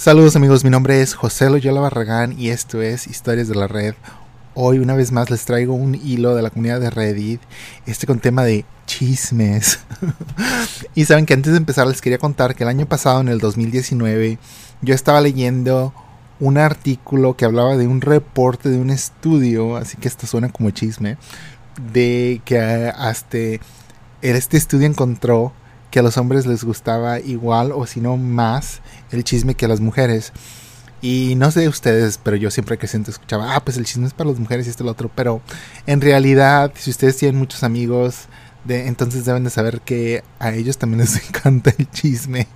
Saludos amigos, mi nombre es José Loyola Barragán y esto es Historias de la Red. Hoy una vez más les traigo un hilo de la comunidad de Reddit, este con tema de chismes. y saben que antes de empezar les quería contar que el año pasado, en el 2019, yo estaba leyendo un artículo que hablaba de un reporte de un estudio, así que esto suena como chisme, de que hasta este estudio encontró que a los hombres les gustaba igual o si no más el chisme que a las mujeres. Y no sé ustedes, pero yo siempre que siento escuchaba, ah, pues el chisme es para las mujeres y esto y lo otro. Pero en realidad, si ustedes tienen muchos amigos, entonces deben de saber que a ellos también les encanta el chisme.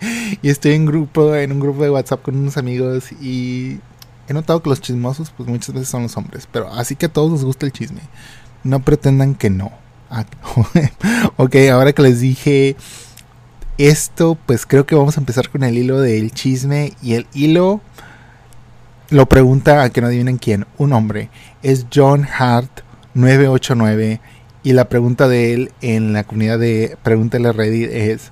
Y estoy en grupo, en un grupo de WhatsApp con unos amigos y he notado que los chismosos, pues muchas veces son los hombres. Pero así que a todos les gusta el chisme. No pretendan que no. Ah, ok, ahora que les dije esto, pues creo que vamos a empezar con el hilo del chisme. Y el hilo lo pregunta a que no adivinen quién. Un hombre. Es John Hart 989. Y la pregunta de él en la comunidad de Pregúntale Reddit es: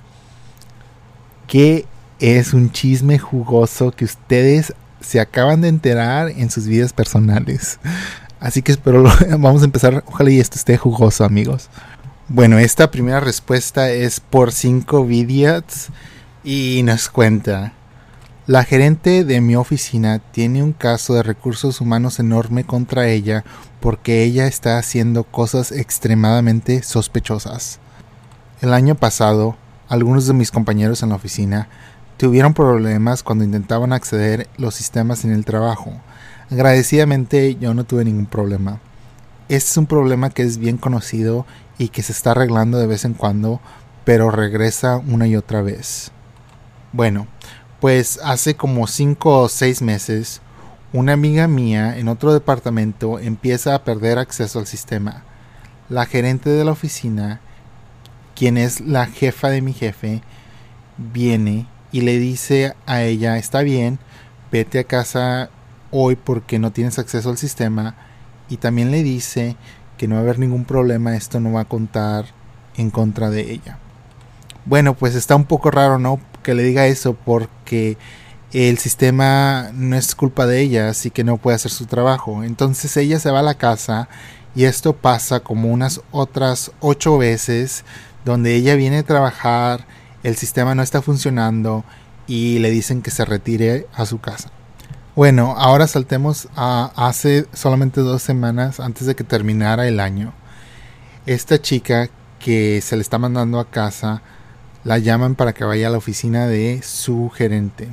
¿Qué es un chisme jugoso que ustedes se acaban de enterar en sus vidas personales? Así que espero, vamos a empezar. Ojalá y esto esté jugoso, amigos. Bueno, esta primera respuesta es por 5 videos y nos cuenta. La gerente de mi oficina tiene un caso de recursos humanos enorme contra ella porque ella está haciendo cosas extremadamente sospechosas. El año pasado, algunos de mis compañeros en la oficina tuvieron problemas cuando intentaban acceder los sistemas en el trabajo. Agradecidamente yo no tuve ningún problema. Este es un problema que es bien conocido y que se está arreglando de vez en cuando, pero regresa una y otra vez. Bueno, pues hace como 5 o 6 meses, una amiga mía en otro departamento empieza a perder acceso al sistema. La gerente de la oficina, quien es la jefa de mi jefe, viene y le dice a ella, está bien, vete a casa hoy porque no tienes acceso al sistema y también le dice que no va a haber ningún problema, esto no va a contar en contra de ella. Bueno, pues está un poco raro, ¿no? Que le diga eso porque el sistema no es culpa de ella, así que no puede hacer su trabajo. Entonces ella se va a la casa y esto pasa como unas otras ocho veces donde ella viene a trabajar, el sistema no está funcionando y le dicen que se retire a su casa. Bueno, ahora saltemos a hace solamente dos semanas antes de que terminara el año. Esta chica que se le está mandando a casa la llaman para que vaya a la oficina de su gerente.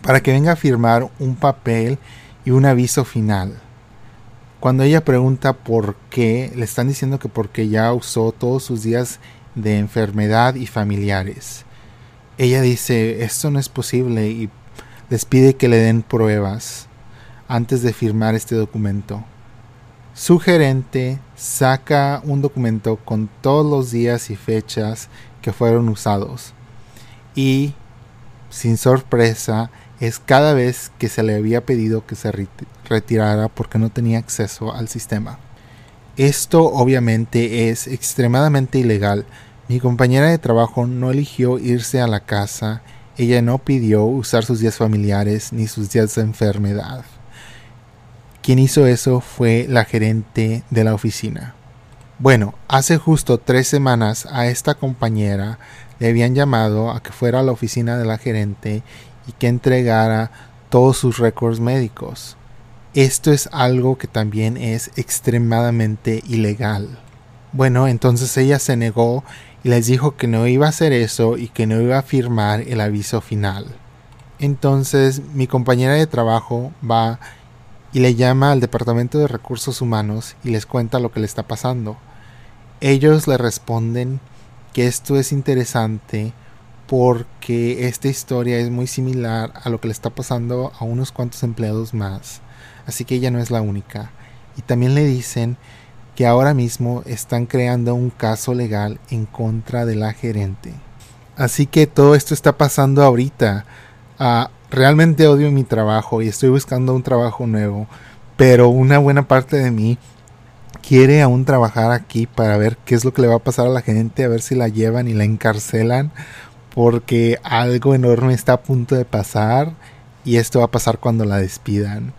Para que venga a firmar un papel y un aviso final. Cuando ella pregunta por qué, le están diciendo que porque ya usó todos sus días de enfermedad y familiares. Ella dice, esto no es posible y les pide que le den pruebas antes de firmar este documento. Su gerente saca un documento con todos los días y fechas que fueron usados y, sin sorpresa, es cada vez que se le había pedido que se retirara porque no tenía acceso al sistema. Esto obviamente es extremadamente ilegal. Mi compañera de trabajo no eligió irse a la casa ella no pidió usar sus días familiares ni sus días de enfermedad. Quien hizo eso fue la gerente de la oficina. Bueno, hace justo tres semanas a esta compañera le habían llamado a que fuera a la oficina de la gerente y que entregara todos sus récords médicos. Esto es algo que también es extremadamente ilegal. Bueno, entonces ella se negó y les dijo que no iba a hacer eso y que no iba a firmar el aviso final. Entonces mi compañera de trabajo va y le llama al Departamento de Recursos Humanos y les cuenta lo que le está pasando. Ellos le responden que esto es interesante porque esta historia es muy similar a lo que le está pasando a unos cuantos empleados más, así que ella no es la única. Y también le dicen que ahora mismo están creando un caso legal en contra de la gerente. Así que todo esto está pasando ahorita. Ah, realmente odio mi trabajo y estoy buscando un trabajo nuevo, pero una buena parte de mí quiere aún trabajar aquí para ver qué es lo que le va a pasar a la gerente, a ver si la llevan y la encarcelan, porque algo enorme está a punto de pasar y esto va a pasar cuando la despidan.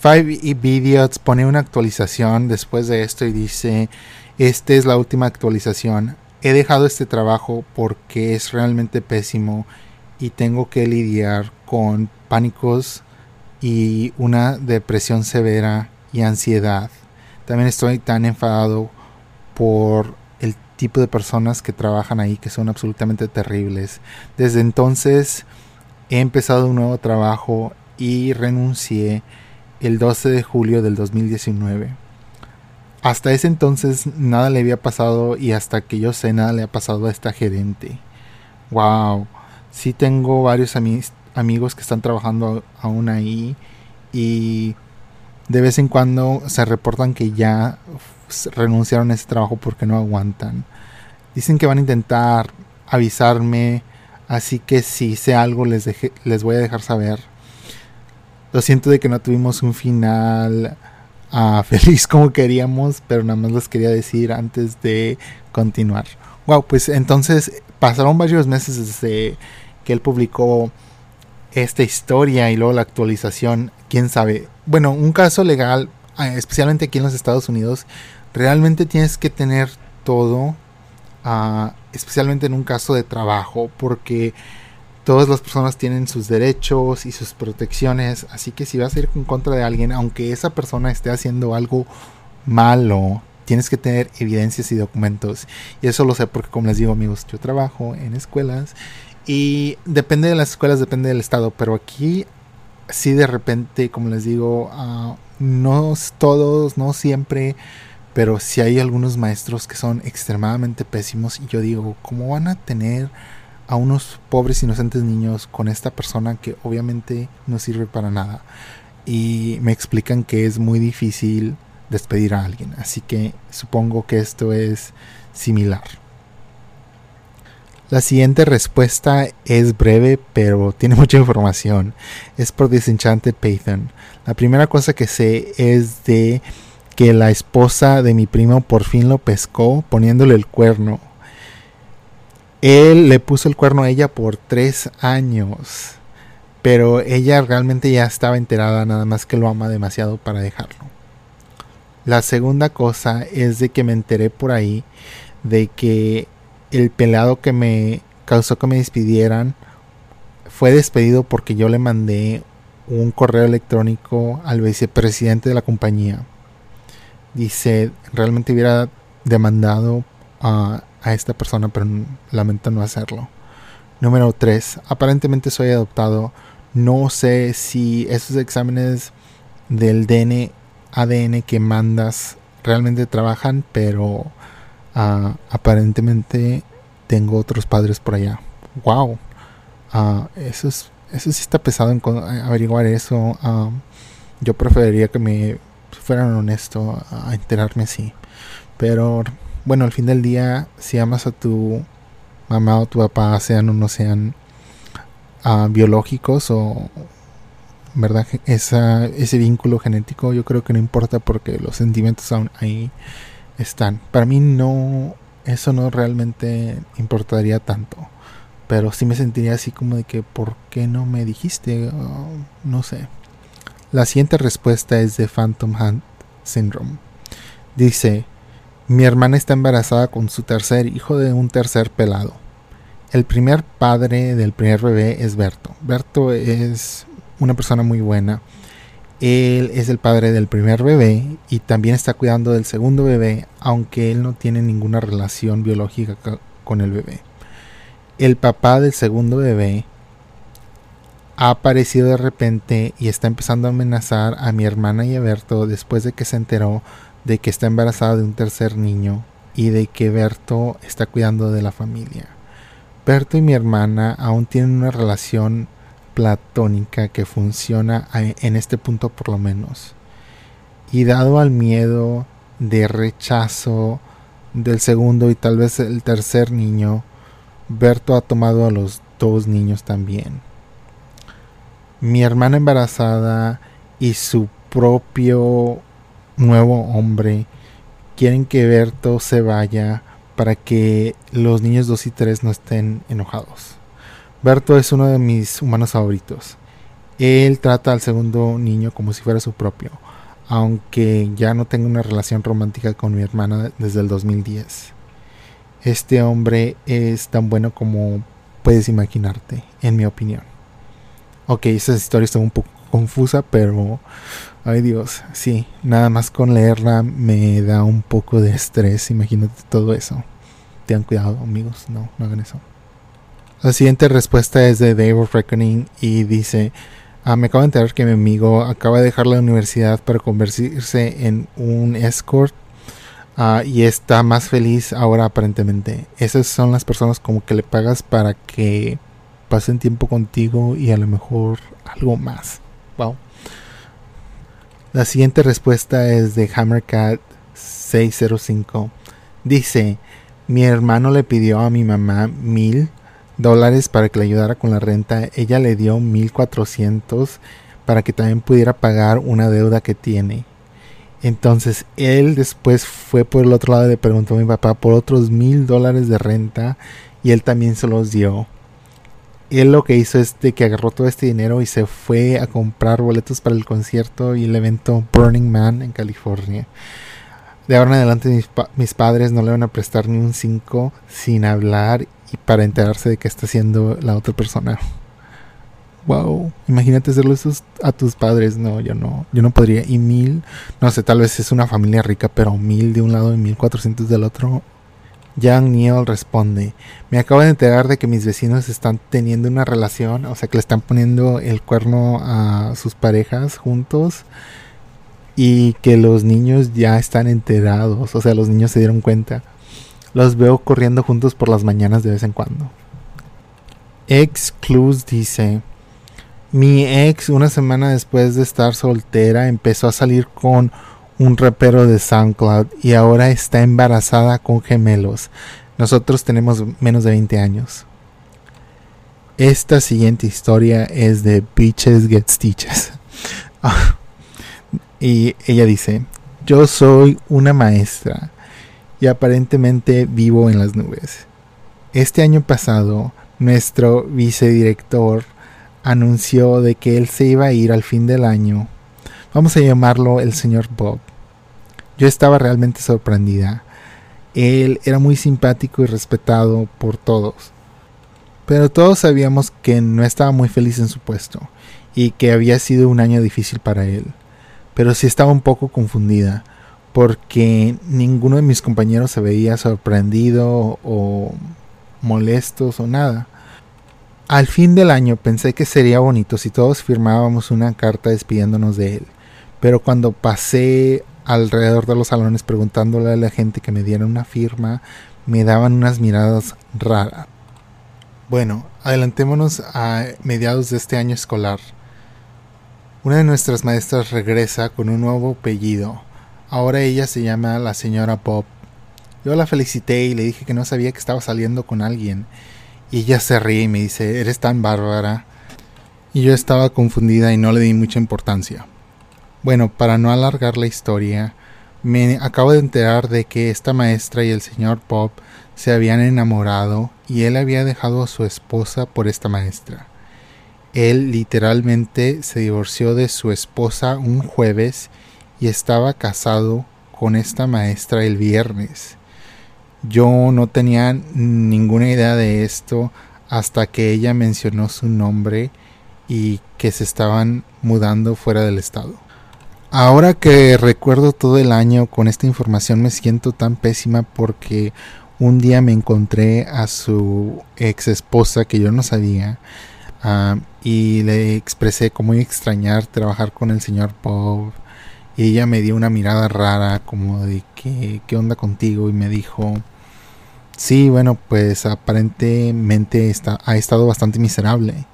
Five Idiots pone una actualización después de esto y dice, esta es la última actualización. He dejado este trabajo porque es realmente pésimo y tengo que lidiar con pánicos y una depresión severa y ansiedad. También estoy tan enfadado por el tipo de personas que trabajan ahí que son absolutamente terribles. Desde entonces he empezado un nuevo trabajo y renuncié el 12 de julio del 2019. Hasta ese entonces nada le había pasado y hasta que yo sé nada le ha pasado a esta gerente. Wow, sí tengo varios amigos que están trabajando aún ahí y de vez en cuando se reportan que ya renunciaron a ese trabajo porque no aguantan. Dicen que van a intentar avisarme, así que si sé algo les, les voy a dejar saber. Lo siento de que no tuvimos un final uh, feliz como queríamos, pero nada más les quería decir antes de continuar. Wow, pues entonces pasaron varios meses desde que él publicó esta historia y luego la actualización, quién sabe. Bueno, un caso legal, ah, especialmente aquí en los Estados Unidos, realmente tienes que tener todo, uh, especialmente en un caso de trabajo, porque todas las personas tienen sus derechos y sus protecciones, así que si vas a ir en contra de alguien, aunque esa persona esté haciendo algo malo, tienes que tener evidencias y documentos. Y eso lo sé porque, como les digo, amigos, yo trabajo en escuelas y depende de las escuelas, depende del estado, pero aquí sí de repente, como les digo, uh, no todos, no siempre, pero sí hay algunos maestros que son extremadamente pésimos y yo digo, ¿cómo van a tener a unos pobres inocentes niños con esta persona que obviamente no sirve para nada. Y me explican que es muy difícil despedir a alguien. Así que supongo que esto es similar. La siguiente respuesta es breve, pero tiene mucha información. Es por Disenchanted Python. La primera cosa que sé es de que la esposa de mi primo por fin lo pescó poniéndole el cuerno él le puso el cuerno a ella por tres años, pero ella realmente ya estaba enterada, nada más que lo ama demasiado para dejarlo. La segunda cosa es de que me enteré por ahí de que el pelado que me causó que me despidieran fue despedido porque yo le mandé un correo electrónico al vicepresidente de la compañía. Dice, realmente hubiera demandado a a esta persona, pero lamento no hacerlo. Número 3. Aparentemente soy adoptado. No sé si esos exámenes del DN, ADN que mandas realmente trabajan, pero ah, aparentemente tengo otros padres por allá. Wow. Ah, eso, es, eso sí está pesado en averiguar eso. Ah, yo preferiría que me fueran honesto a enterarme así. Pero bueno, al fin del día, si amas a tu mamá o tu papá, sean o no sean uh, biológicos o, ¿verdad? Ese vínculo genético, yo creo que no importa porque los sentimientos aún ahí están. Para mí no, eso no realmente importaría tanto. Pero sí me sentiría así como de que, ¿por qué no me dijiste? no sé. La siguiente respuesta es de Phantom Hunt Syndrome. Dice, mi hermana está embarazada con su tercer hijo de un tercer pelado. El primer padre del primer bebé es Berto. Berto es una persona muy buena. Él es el padre del primer bebé y también está cuidando del segundo bebé, aunque él no tiene ninguna relación biológica con el bebé. El papá del segundo bebé ha aparecido de repente y está empezando a amenazar a mi hermana y a Berto después de que se enteró de que está embarazada de un tercer niño y de que Berto está cuidando de la familia. Berto y mi hermana aún tienen una relación platónica que funciona en este punto por lo menos. Y dado al miedo de rechazo del segundo y tal vez el tercer niño, Berto ha tomado a los dos niños también. Mi hermana embarazada y su propio nuevo hombre. Quieren que Berto se vaya para que los niños 2 y 3 no estén enojados. Berto es uno de mis humanos favoritos. Él trata al segundo niño como si fuera su propio, aunque ya no tengo una relación romántica con mi hermana desde el 2010. Este hombre es tan bueno como puedes imaginarte, en mi opinión. Ok, esa historia está un poco confusa, pero... Ay Dios, sí, nada más con leerla me da un poco de estrés, imagínate todo eso. Tengan cuidado amigos, no, hagan eso. La siguiente respuesta es de Dave of Reckoning y dice, ah, me acabo de enterar que mi amigo acaba de dejar la universidad para convertirse en un escort ah, y está más feliz ahora aparentemente. Esas son las personas como que le pagas para que pasen tiempo contigo y a lo mejor algo más. La siguiente respuesta es de Hammercat 605. Dice, mi hermano le pidió a mi mamá mil dólares para que le ayudara con la renta. Ella le dio mil cuatrocientos para que también pudiera pagar una deuda que tiene. Entonces él después fue por el otro lado y le preguntó a mi papá por otros mil dólares de renta y él también se los dio él lo que hizo es de que agarró todo este dinero y se fue a comprar boletos para el concierto y el evento Burning Man en California. De ahora en adelante mis, padres no le van a prestar ni un 5 sin hablar y para enterarse de qué está haciendo la otra persona. Wow, imagínate hacerlo a tus padres. No, yo no, yo no podría. Y mil, no sé, tal vez es una familia rica, pero mil de un lado y mil cuatrocientos del otro. Yang Neil responde, me acabo de enterar de que mis vecinos están teniendo una relación, o sea que le están poniendo el cuerno a sus parejas juntos y que los niños ya están enterados, o sea los niños se dieron cuenta. Los veo corriendo juntos por las mañanas de vez en cuando. Ex Clues dice, mi ex una semana después de estar soltera empezó a salir con un rapero de SoundCloud y ahora está embarazada con gemelos. Nosotros tenemos menos de 20 años. Esta siguiente historia es de Bitches Get Stitches. y ella dice, yo soy una maestra y aparentemente vivo en las nubes. Este año pasado, nuestro vicedirector anunció de que él se iba a ir al fin del año. Vamos a llamarlo el señor Bob. Yo estaba realmente sorprendida. Él era muy simpático y respetado por todos. Pero todos sabíamos que no estaba muy feliz en su puesto y que había sido un año difícil para él. Pero sí estaba un poco confundida porque ninguno de mis compañeros se veía sorprendido o molestos o nada. Al fin del año pensé que sería bonito si todos firmábamos una carta despidiéndonos de él, pero cuando pasé alrededor de los salones preguntándole a la gente que me diera una firma, me daban unas miradas raras. Bueno, adelantémonos a mediados de este año escolar. Una de nuestras maestras regresa con un nuevo apellido. Ahora ella se llama la señora Bob. Yo la felicité y le dije que no sabía que estaba saliendo con alguien. Y ella se ríe y me dice, eres tan bárbara. Y yo estaba confundida y no le di mucha importancia. Bueno, para no alargar la historia, me acabo de enterar de que esta maestra y el señor Pop se habían enamorado y él había dejado a su esposa por esta maestra. Él literalmente se divorció de su esposa un jueves y estaba casado con esta maestra el viernes. Yo no tenía ninguna idea de esto hasta que ella mencionó su nombre y que se estaban mudando fuera del estado. Ahora que recuerdo todo el año con esta información me siento tan pésima porque un día me encontré a su ex esposa que yo no sabía ah, y le expresé a extrañar trabajar con el señor Bob y ella me dio una mirada rara como de que qué onda contigo y me dijo sí bueno pues aparentemente está, ha estado bastante miserable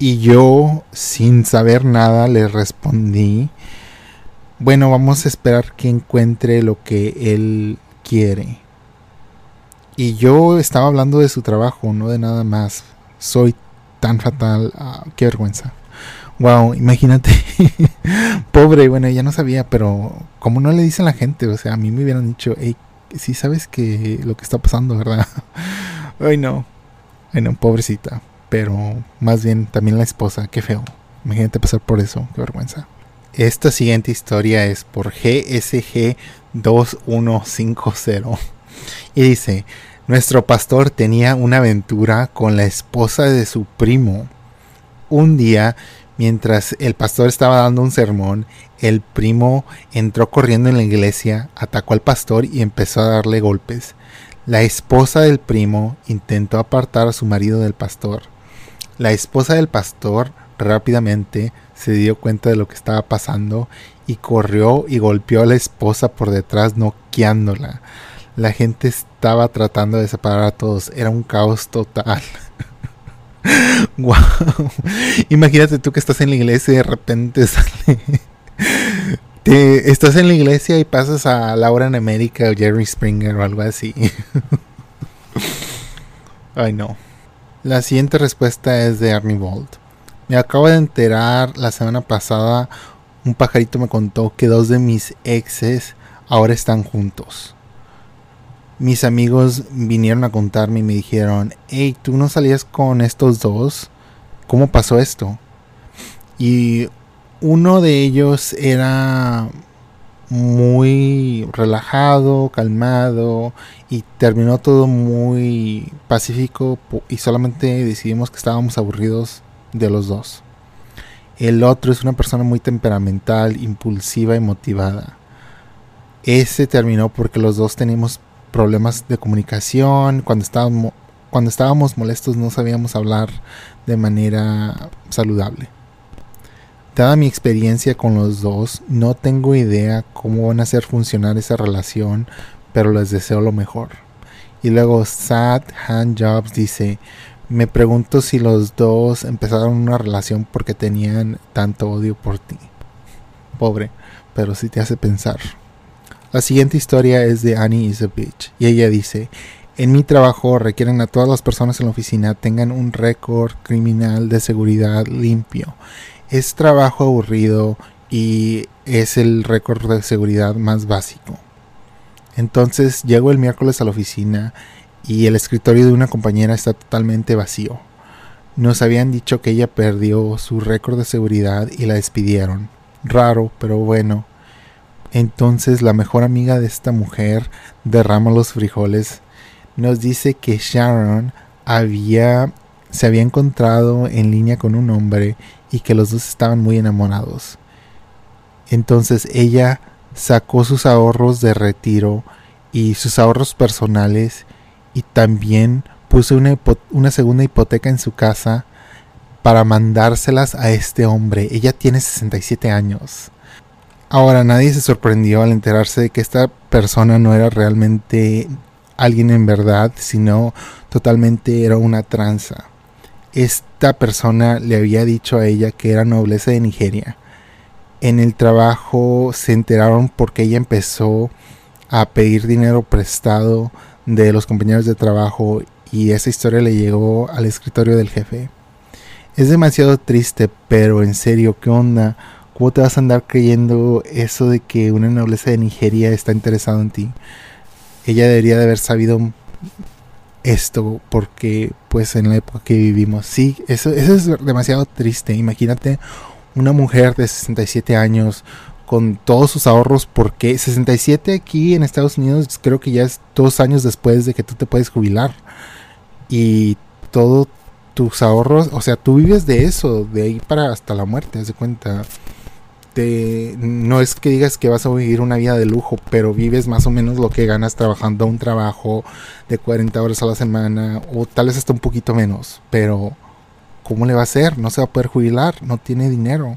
y yo sin saber nada le respondí bueno, vamos a esperar que encuentre lo que él quiere. Y yo estaba hablando de su trabajo, no de nada más. Soy tan fatal. Ah, qué vergüenza. Wow, imagínate. Pobre, bueno, ya no sabía, pero como no le dicen la gente, o sea, a mí me hubieran dicho, hey, sí sabes que lo que está pasando, ¿verdad? Ay, no. Ay, no, pobrecita. Pero más bien también la esposa, qué feo. Imagínate pasar por eso, qué vergüenza. Esta siguiente historia es por GSG 2150 y dice, nuestro pastor tenía una aventura con la esposa de su primo. Un día, mientras el pastor estaba dando un sermón, el primo entró corriendo en la iglesia, atacó al pastor y empezó a darle golpes. La esposa del primo intentó apartar a su marido del pastor. La esposa del pastor rápidamente se dio cuenta de lo que estaba pasando y corrió y golpeó a la esposa por detrás noqueándola. La gente estaba tratando de separar a todos. Era un caos total. wow. Imagínate tú que estás en la iglesia y de repente sale. Estás en la iglesia y pasas a Laura en América o Jerry Springer o algo así. Ay no. La siguiente respuesta es de Arnie Bolt. Me acabo de enterar la semana pasada, un pajarito me contó que dos de mis exes ahora están juntos. Mis amigos vinieron a contarme y me dijeron, hey, ¿tú no salías con estos dos? ¿Cómo pasó esto? Y uno de ellos era muy relajado, calmado y terminó todo muy pacífico y solamente decidimos que estábamos aburridos de los dos. El otro es una persona muy temperamental, impulsiva y motivada. Ese terminó porque los dos teníamos problemas de comunicación. Cuando estábamos, cuando estábamos molestos no sabíamos hablar de manera saludable. Dada mi experiencia con los dos, no tengo idea cómo van a hacer funcionar esa relación, pero les deseo lo mejor. Y luego Sad Hand Jobs dice, me pregunto si los dos empezaron una relación porque tenían tanto odio por ti. Pobre, pero sí te hace pensar. La siguiente historia es de Annie is a bitch y ella dice, en mi trabajo requieren a todas las personas en la oficina tengan un récord criminal de seguridad limpio. Es trabajo aburrido y es el récord de seguridad más básico. Entonces llego el miércoles a la oficina y el escritorio de una compañera está totalmente vacío. Nos habían dicho que ella perdió su récord de seguridad y la despidieron. Raro, pero bueno. Entonces la mejor amiga de esta mujer derrama los frijoles. Nos dice que Sharon había se había encontrado en línea con un hombre y que los dos estaban muy enamorados. Entonces ella sacó sus ahorros de retiro y sus ahorros personales y también puso una, una segunda hipoteca en su casa para mandárselas a este hombre. Ella tiene 67 años. Ahora nadie se sorprendió al enterarse de que esta persona no era realmente alguien en verdad, sino totalmente era una tranza. Esta persona le había dicho a ella que era nobleza de Nigeria. En el trabajo se enteraron porque ella empezó a pedir dinero prestado de los compañeros de trabajo y esa historia le llegó al escritorio del jefe. Es demasiado triste, pero en serio, ¿qué onda? ¿Cómo te vas a andar creyendo eso de que una nobleza de Nigeria está interesado en ti? Ella debería de haber sabido esto porque pues en la época que vivimos. Sí, eso, eso es demasiado triste. Imagínate una mujer de 67 años con todos sus ahorros porque 67 aquí en Estados Unidos creo que ya es dos años después de que tú te puedes jubilar y todos tus ahorros, o sea, tú vives de eso, de ahí para hasta la muerte, haz de cuenta. De, no es que digas que vas a vivir una vida de lujo, pero vives más o menos lo que ganas trabajando un trabajo de 40 horas a la semana o tal vez hasta un poquito menos, pero ¿cómo le va a hacer? No se va a poder jubilar, no tiene dinero.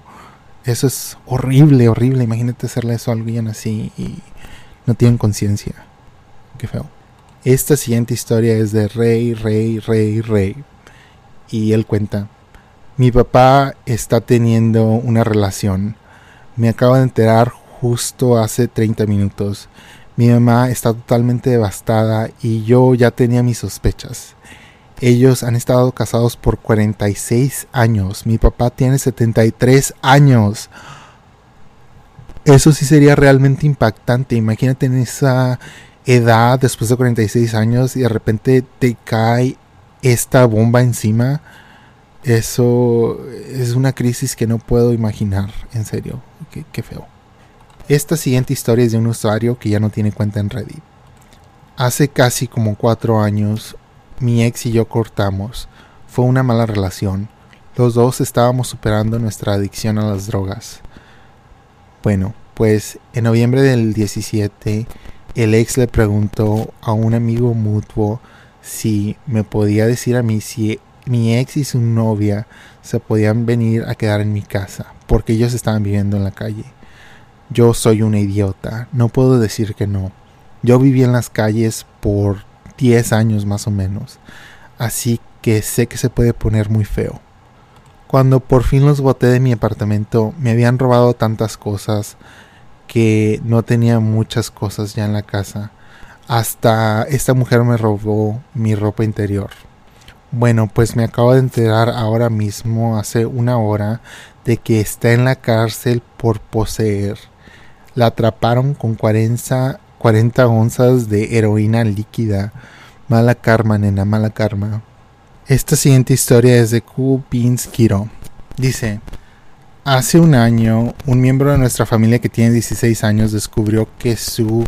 Eso es horrible, horrible. Imagínate hacerle eso a alguien así y no tienen conciencia. Qué feo. Esta siguiente historia es de Rey, Rey, Rey, Rey. Y él cuenta, mi papá está teniendo una relación. Me acabo de enterar justo hace 30 minutos. Mi mamá está totalmente devastada y yo ya tenía mis sospechas. Ellos han estado casados por 46 años. Mi papá tiene 73 años. Eso sí sería realmente impactante. Imagínate en esa edad, después de 46 años, y de repente te cae esta bomba encima. Eso es una crisis que no puedo imaginar, en serio, qué, qué feo. Esta siguiente historia es de un usuario que ya no tiene cuenta en Reddit. Hace casi como cuatro años, mi ex y yo cortamos. Fue una mala relación. Los dos estábamos superando nuestra adicción a las drogas. Bueno, pues en noviembre del 17, el ex le preguntó a un amigo mutuo si me podía decir a mí si mi ex y su novia se podían venir a quedar en mi casa, porque ellos estaban viviendo en la calle. Yo soy una idiota, no puedo decir que no. Yo viví en las calles por 10 años más o menos, así que sé que se puede poner muy feo. Cuando por fin los boté de mi apartamento, me habían robado tantas cosas que no tenía muchas cosas ya en la casa. Hasta esta mujer me robó mi ropa interior. Bueno, pues me acabo de enterar ahora mismo, hace una hora, de que está en la cárcel por poseer la atraparon con 40, 40 onzas de heroína líquida. Mala karma, nena, mala karma. Esta siguiente historia es de Kubinskiro. Dice, hace un año, un miembro de nuestra familia que tiene 16 años descubrió que su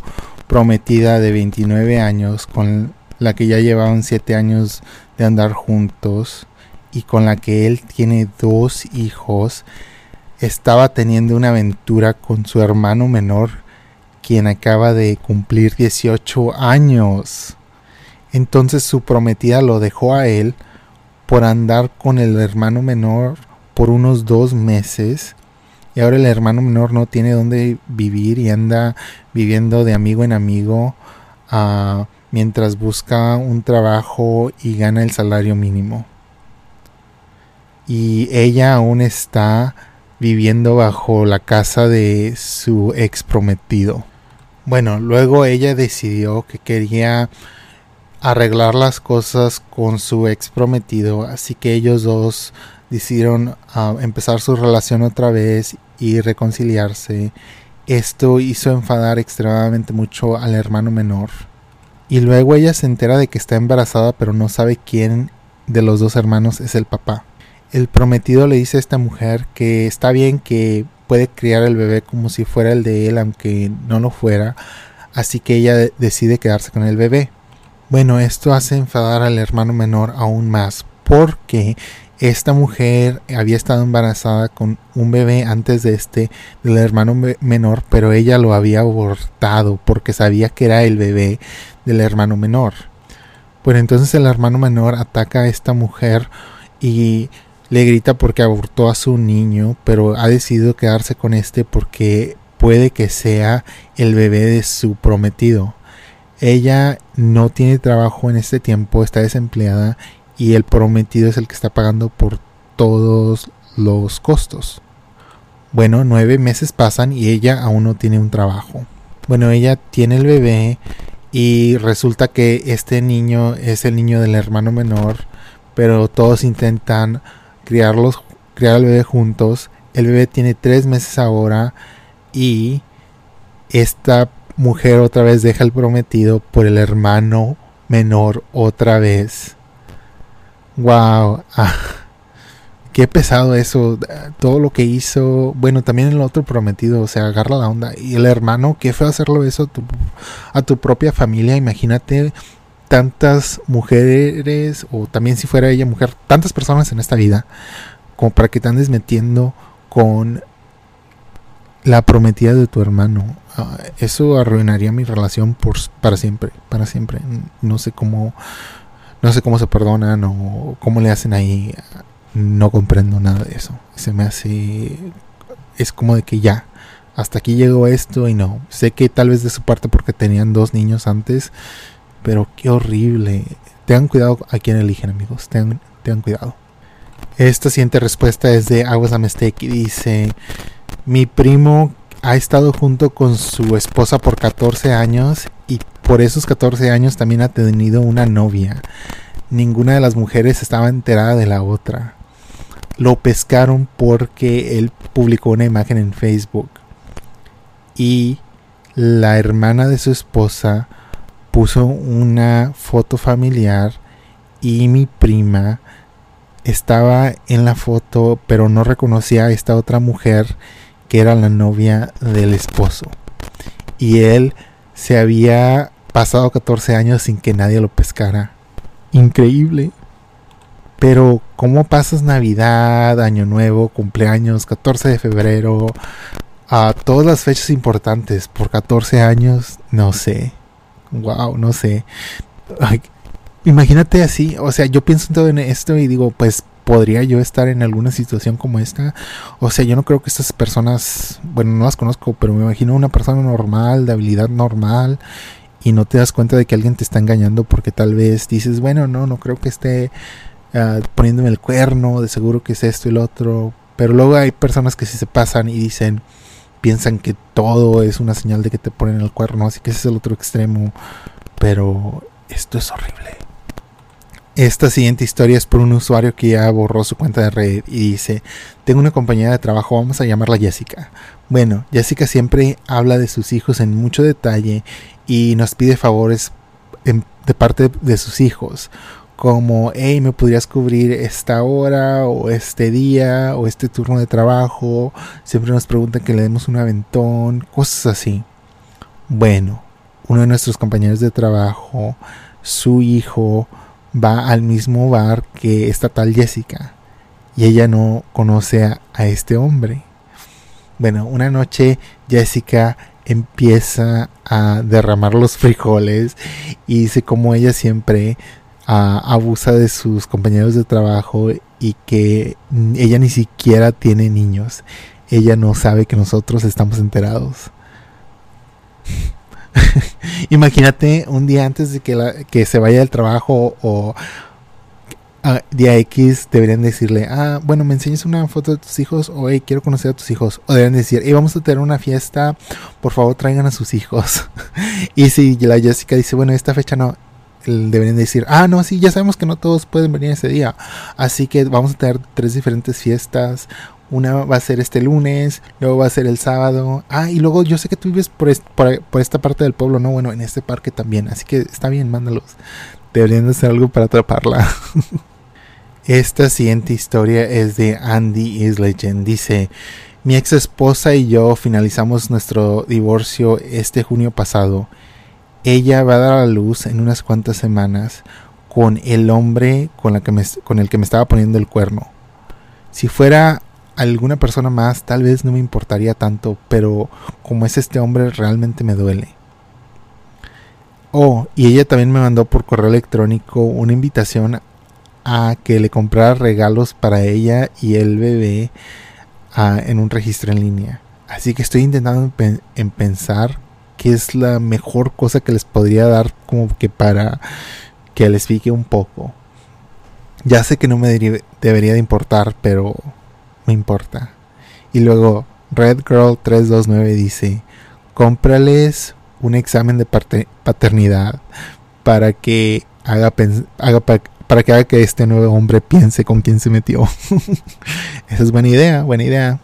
prometida de 29 años, con la que ya llevaban 7 años de andar juntos y con la que él tiene dos hijos, estaba teniendo una aventura con su hermano menor, quien acaba de cumplir 18 años. Entonces su prometida lo dejó a él por andar con el hermano menor por unos dos meses. Y ahora el hermano menor no tiene dónde vivir y anda viviendo de amigo en amigo uh, mientras busca un trabajo y gana el salario mínimo. Y ella aún está viviendo bajo la casa de su ex prometido. Bueno, luego ella decidió que quería arreglar las cosas con su ex prometido, así que ellos dos decidieron ah, empezar su relación otra vez y reconciliarse. Esto hizo enfadar extremadamente mucho al hermano menor. Y luego ella se entera de que está embarazada pero no sabe quién de los dos hermanos es el papá el prometido le dice a esta mujer que está bien que puede criar el bebé como si fuera el de él, aunque no lo fuera, así que ella decide quedarse con el bebé. Bueno, esto hace enfadar al hermano menor aún más, porque esta mujer había estado embarazada con un bebé antes de este del hermano menor, pero ella lo había abortado porque sabía que era el bebé del hermano menor. Bueno, entonces el hermano menor ataca a esta mujer y le grita porque abortó a su niño, pero ha decidido quedarse con este porque puede que sea el bebé de su prometido. Ella no tiene trabajo en este tiempo, está desempleada y el prometido es el que está pagando por todos los costos. Bueno, nueve meses pasan y ella aún no tiene un trabajo. Bueno, ella tiene el bebé y resulta que este niño es el niño del hermano menor, pero todos intentan criarlos, criar al bebé juntos. El bebé tiene tres meses ahora y esta mujer otra vez deja el prometido por el hermano menor otra vez. Wow, ah, qué pesado eso. Todo lo que hizo, bueno, también el otro prometido, o sea, agarra la onda. Y el hermano, qué fue hacerlo eso a tu, a tu propia familia. Imagínate tantas mujeres, o también si fuera ella mujer, tantas personas en esta vida, como para que te andes metiendo con la prometida de tu hermano. Ah, eso arruinaría mi relación por, para siempre, para siempre. No sé cómo, no sé cómo se perdonan o cómo le hacen ahí. No comprendo nada de eso. Se me hace, es como de que ya, hasta aquí llegó esto y no. Sé que tal vez de su parte porque tenían dos niños antes pero qué horrible. Tengan cuidado a quien eligen, amigos. Tengan, cuidado. Esta siguiente respuesta es de Aguas Amestec y dice: Mi primo ha estado junto con su esposa por 14 años y por esos 14 años también ha tenido una novia. Ninguna de las mujeres estaba enterada de la otra. Lo pescaron porque él publicó una imagen en Facebook. Y la hermana de su esposa puso una foto familiar y mi prima estaba en la foto, pero no reconocía a esta otra mujer que era la novia del esposo. Y él se había pasado 14 años sin que nadie lo pescara. Increíble. Pero, ¿cómo pasas Navidad, Año Nuevo, cumpleaños, 14 de febrero? A todas las fechas importantes por 14 años, no sé. Wow, no sé. imagínate así, o sea, yo pienso en todo en esto y digo, pues podría yo estar en alguna situación como esta. O sea, yo no creo que estas personas, bueno, no las conozco, pero me imagino una persona normal, de habilidad normal, y no te das cuenta de que alguien te está engañando porque tal vez dices, bueno, no, no creo que esté uh, poniéndome el cuerno, de seguro que es esto y lo otro. Pero luego hay personas que sí se pasan y dicen, piensan que todo es una señal de que te ponen el cuerno, así que ese es el otro extremo. Pero esto es horrible. Esta siguiente historia es por un usuario que ya borró su cuenta de red y dice, tengo una compañera de trabajo, vamos a llamarla Jessica. Bueno, Jessica siempre habla de sus hijos en mucho detalle y nos pide favores de parte de sus hijos, como, hey, me podrías cubrir esta hora o este día o este turno de trabajo. Siempre nos preguntan que le demos un aventón, cosas así. Bueno, uno de nuestros compañeros de trabajo, su hijo, va al mismo bar que esta tal Jessica y ella no conoce a, este hombre. Bueno, una noche Jessica empieza a derramar los frijoles y dice como ella siempre abusa de sus compañeros de trabajo y que ella ni siquiera tiene niños. Ella no sabe que nosotros estamos enterados. Imagínate un día antes de que se vaya del trabajo o día X deberían decirle, ah, bueno, me enseñas una foto de tus hijos o hey, quiero conocer a tus hijos. O deberían decir, hey, vamos a tener una fiesta, por favor traigan a sus hijos. y si la Jessica dice, bueno, esta fecha no, deberían decir, ah, no, sí, ya sabemos que no todos pueden venir ese día. Así que vamos a tener tres diferentes fiestas. Una va a ser este lunes, luego va a ser el sábado. Ah, y luego yo sé que tú vives por, por, esta parte del pueblo, ¿no? Bueno, en este parque también. Así que está bien, mándalos. Deberían hacer algo para atraparla. Esta siguiente historia es de Andy is Legend. Dice, mi ex esposa y yo finalizamos nuestro divorcio este junio pasado. Ella va a dar a luz en unas cuantas semanas con el hombre con, la que con el que me estaba poniendo el cuerno. Si fuera alguna persona más, tal vez no me importaría tanto, pero como es este hombre, realmente me duele. Oh, y ella también me mandó por correo electrónico una invitación a que le comprara regalos para ella y el bebé ah, en un registro en línea. Así que estoy intentando en pensar qué es la mejor cosa que les podría dar como que para que les pique un poco. Ya sé que no me debería de importar, pero me importa. Y luego Red Girl 329 dice, cómprales un examen de paternidad para que haga para que haga que este nuevo hombre piense con quién se metió. Esa es buena idea, buena idea.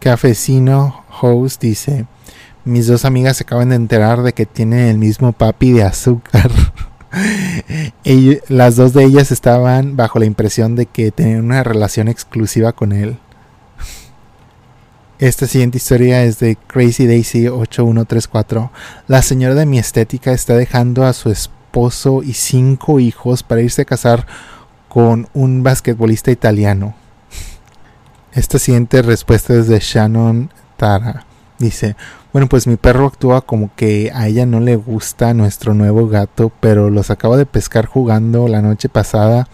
Cafecino Host dice, mis dos amigas se acaban de enterar de que tienen el mismo papi de azúcar. las dos de ellas estaban bajo la impresión de que tenían una relación exclusiva con él. Esta siguiente historia es de Crazy Daisy 8134. La señora de mi estética está dejando a su esposo y cinco hijos para irse a casar con un basquetbolista italiano. Esta siguiente respuesta es de Shannon Tara. Dice, bueno, pues mi perro actúa como que a ella no le gusta nuestro nuevo gato, pero los acaba de pescar jugando la noche pasada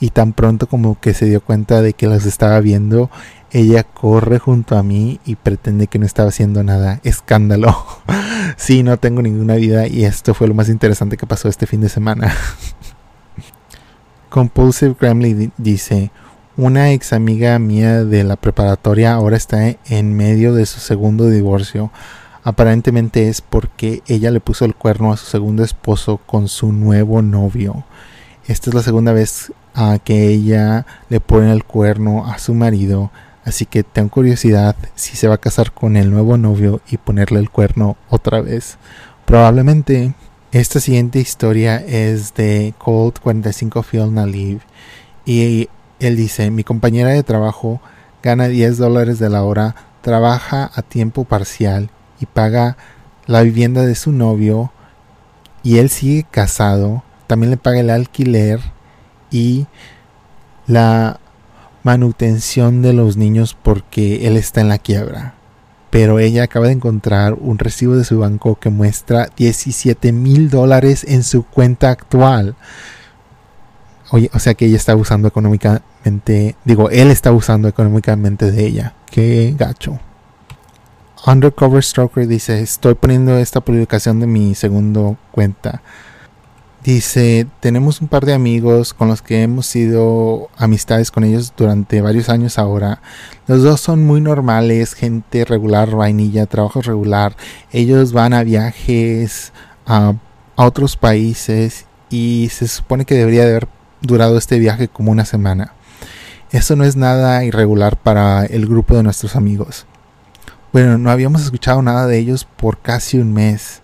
y tan pronto como que se dio cuenta de que los estaba viendo, ella corre junto a mí y pretende que no estaba haciendo nada. Escándalo. sí, no tengo ninguna vida y esto fue lo más interesante que pasó este fin de semana. Compulsive Gremlin dice, una ex amiga mía de la preparatoria ahora está en medio de su segundo divorcio. Aparentemente es porque ella le puso el cuerno a su segundo esposo con su nuevo novio. Esta es la segunda vez que ella le pone el cuerno a su marido, así que tengo curiosidad si se va a casar con el nuevo novio y ponerle el cuerno otra vez. Probablemente. Esta siguiente historia es de Cold 45 Field Naliv Y él dice, mi compañera de trabajo gana 10 dólares de la hora, trabaja a tiempo parcial y paga la vivienda de su novio y él sigue casado, también le paga el alquiler y la manutención de los niños porque él está en la quiebra. Pero ella acaba de encontrar un recibo de su banco que muestra 17 mil dólares en su cuenta actual. Oye, o sea que ella está usando económicamente, digo, él está usando económicamente de ella. Qué gacho. Undercover Stroker dice, estoy poniendo esta publicación de mi segundo cuenta. Dice, tenemos un par de amigos con los que hemos sido amistades con ellos durante varios años ahora. Los dos son muy normales, gente regular, vainilla, trabajo regular. Ellos van a viajes a, a otros países y se supone que debería de haber durado este viaje como una semana. Eso no es nada irregular para el grupo de nuestros amigos. Bueno, no habíamos escuchado nada de ellos por casi un mes,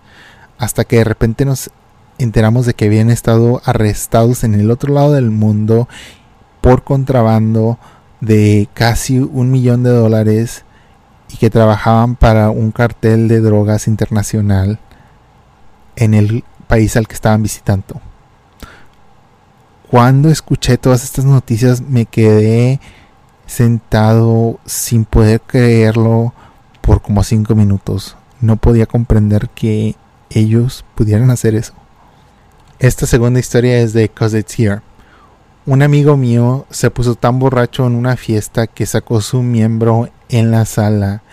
hasta que de repente nos enteramos de que habían estado arrestados en el otro lado del mundo por contrabando de casi un millón de dólares y que trabajaban para un cartel de drogas internacional en el país al que estaban visitando cuando escuché todas estas noticias me quedé sentado sin poder creerlo por como cinco minutos. No podía comprender que ellos pudieran hacer eso. Esta segunda historia es de Cause It's Here. Un amigo mío se puso tan borracho en una fiesta que sacó su miembro en la sala.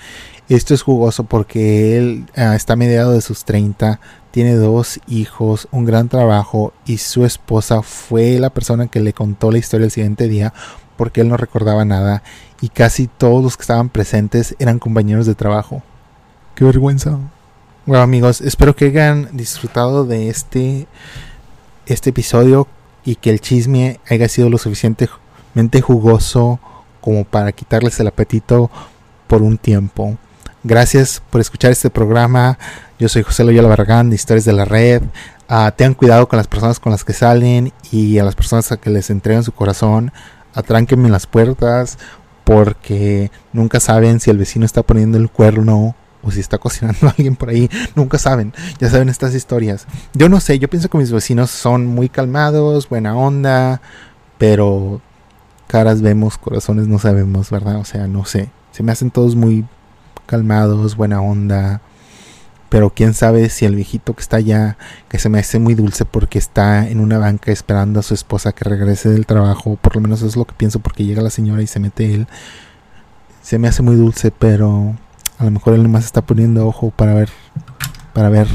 Esto es jugoso porque él ah, está mediado de sus 30, tiene dos hijos, un gran trabajo y su esposa fue la persona que le contó la historia el siguiente día porque él no recordaba nada y casi todos los que estaban presentes eran compañeros de trabajo. Qué vergüenza. Bueno amigos, espero que hayan disfrutado de este, este episodio y que el chisme haya sido lo suficientemente jugoso como para quitarles el apetito por un tiempo. Gracias por escuchar este programa. Yo soy José Loyola Barragán de Historias de la Red. Uh, tengan cuidado con las personas con las que salen y a las personas a que les entregan su corazón. Atránquenme las puertas porque nunca saben si el vecino está poniendo el cuerno o si está cocinando a alguien por ahí. Nunca saben. Ya saben estas historias. Yo no sé, yo pienso que mis vecinos son muy calmados, buena onda, pero caras vemos, corazones no sabemos, ¿verdad? O sea, no sé. Se me hacen todos muy calmados, buena onda. Pero quién sabe si el viejito que está allá, que se me hace muy dulce porque está en una banca esperando a su esposa que regrese del trabajo, por lo menos es lo que pienso porque llega la señora y se mete él. Se me hace muy dulce, pero a lo mejor él nomás está poniendo ojo para ver, para ver,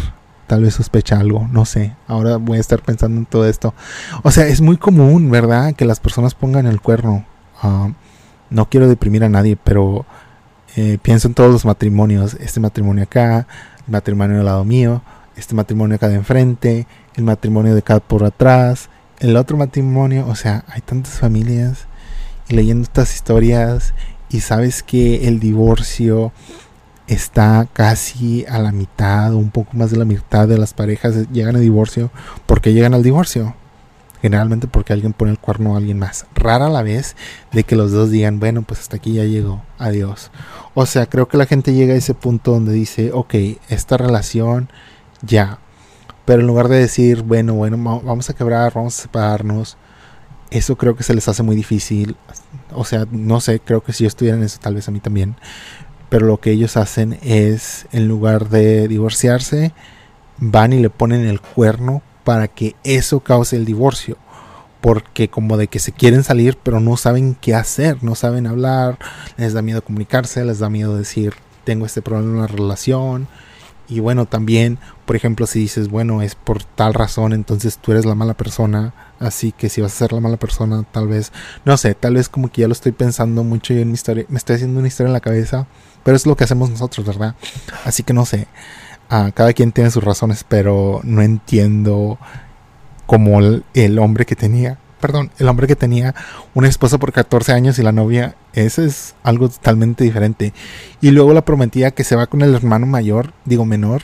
tal vez sospecha algo, no sé. Ahora voy a estar pensando en todo esto. O sea, es muy común, ¿verdad? Que las personas pongan el cuerno. Ah, no quiero deprimir a nadie, pero eh, pienso en todos los matrimonios, este matrimonio acá, el matrimonio al lado mío, este matrimonio acá de enfrente, el matrimonio de acá por atrás, el otro matrimonio, o sea, hay tantas familias. Y leyendo estas historias y sabes que el divorcio está casi a la mitad o un poco más de la mitad de las parejas llegan a divorcio. Porque llegan al divorcio generalmente porque alguien pone el cuerno a alguien más. Rara la vez de que los dos digan, bueno, pues hasta aquí ya llegó, adiós. O sea, creo que la gente llega a ese punto donde dice, ok, esta relación ya. Pero en lugar de decir, bueno, bueno, vamos a quebrar, vamos a separarnos, eso creo que se les hace muy difícil. O sea, no sé, creo que si yo estuviera en eso, tal vez a mí también. Pero lo que ellos hacen es, en lugar de divorciarse, van y le ponen el cuerno para que eso cause el divorcio. Porque como de que se quieren salir pero no saben qué hacer, no saben hablar, les da miedo comunicarse, les da miedo decir tengo este problema en la relación. Y bueno, también, por ejemplo, si dices, bueno, es por tal razón, entonces tú eres la mala persona, así que si vas a ser la mala persona, tal vez, no sé, tal vez como que ya lo estoy pensando mucho y en mi historia, me estoy haciendo una historia en la cabeza, pero es lo que hacemos nosotros, ¿verdad? Así que no sé. Ah, cada quien tiene sus razones, pero no entiendo como el, hombre que tenía, perdón, el hombre que tenía una esposa por 14 años y la novia, ese es algo totalmente diferente. Y luego la prometía que se va con el hermano mayor, digo menor.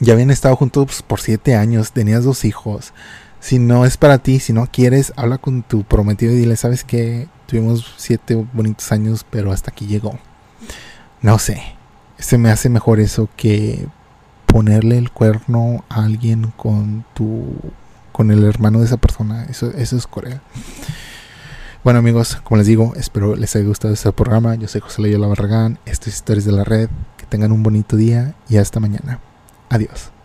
Ya habían estado juntos por 7 años, tenías dos hijos. Si no es para ti, si no quieres, habla con tu prometido y dile, sabes que tuvimos siete bonitos años, pero hasta aquí llegó. No sé. Se me hace mejor eso que ponerle el cuerno a alguien con tu con el hermano de esa persona. Eso, eso es Corea. Bueno amigos, como les digo, espero les haya gustado este programa. Yo soy José Loyola Barragán. Esto es Historias de la Red. Que tengan un bonito día y hasta mañana. Adiós.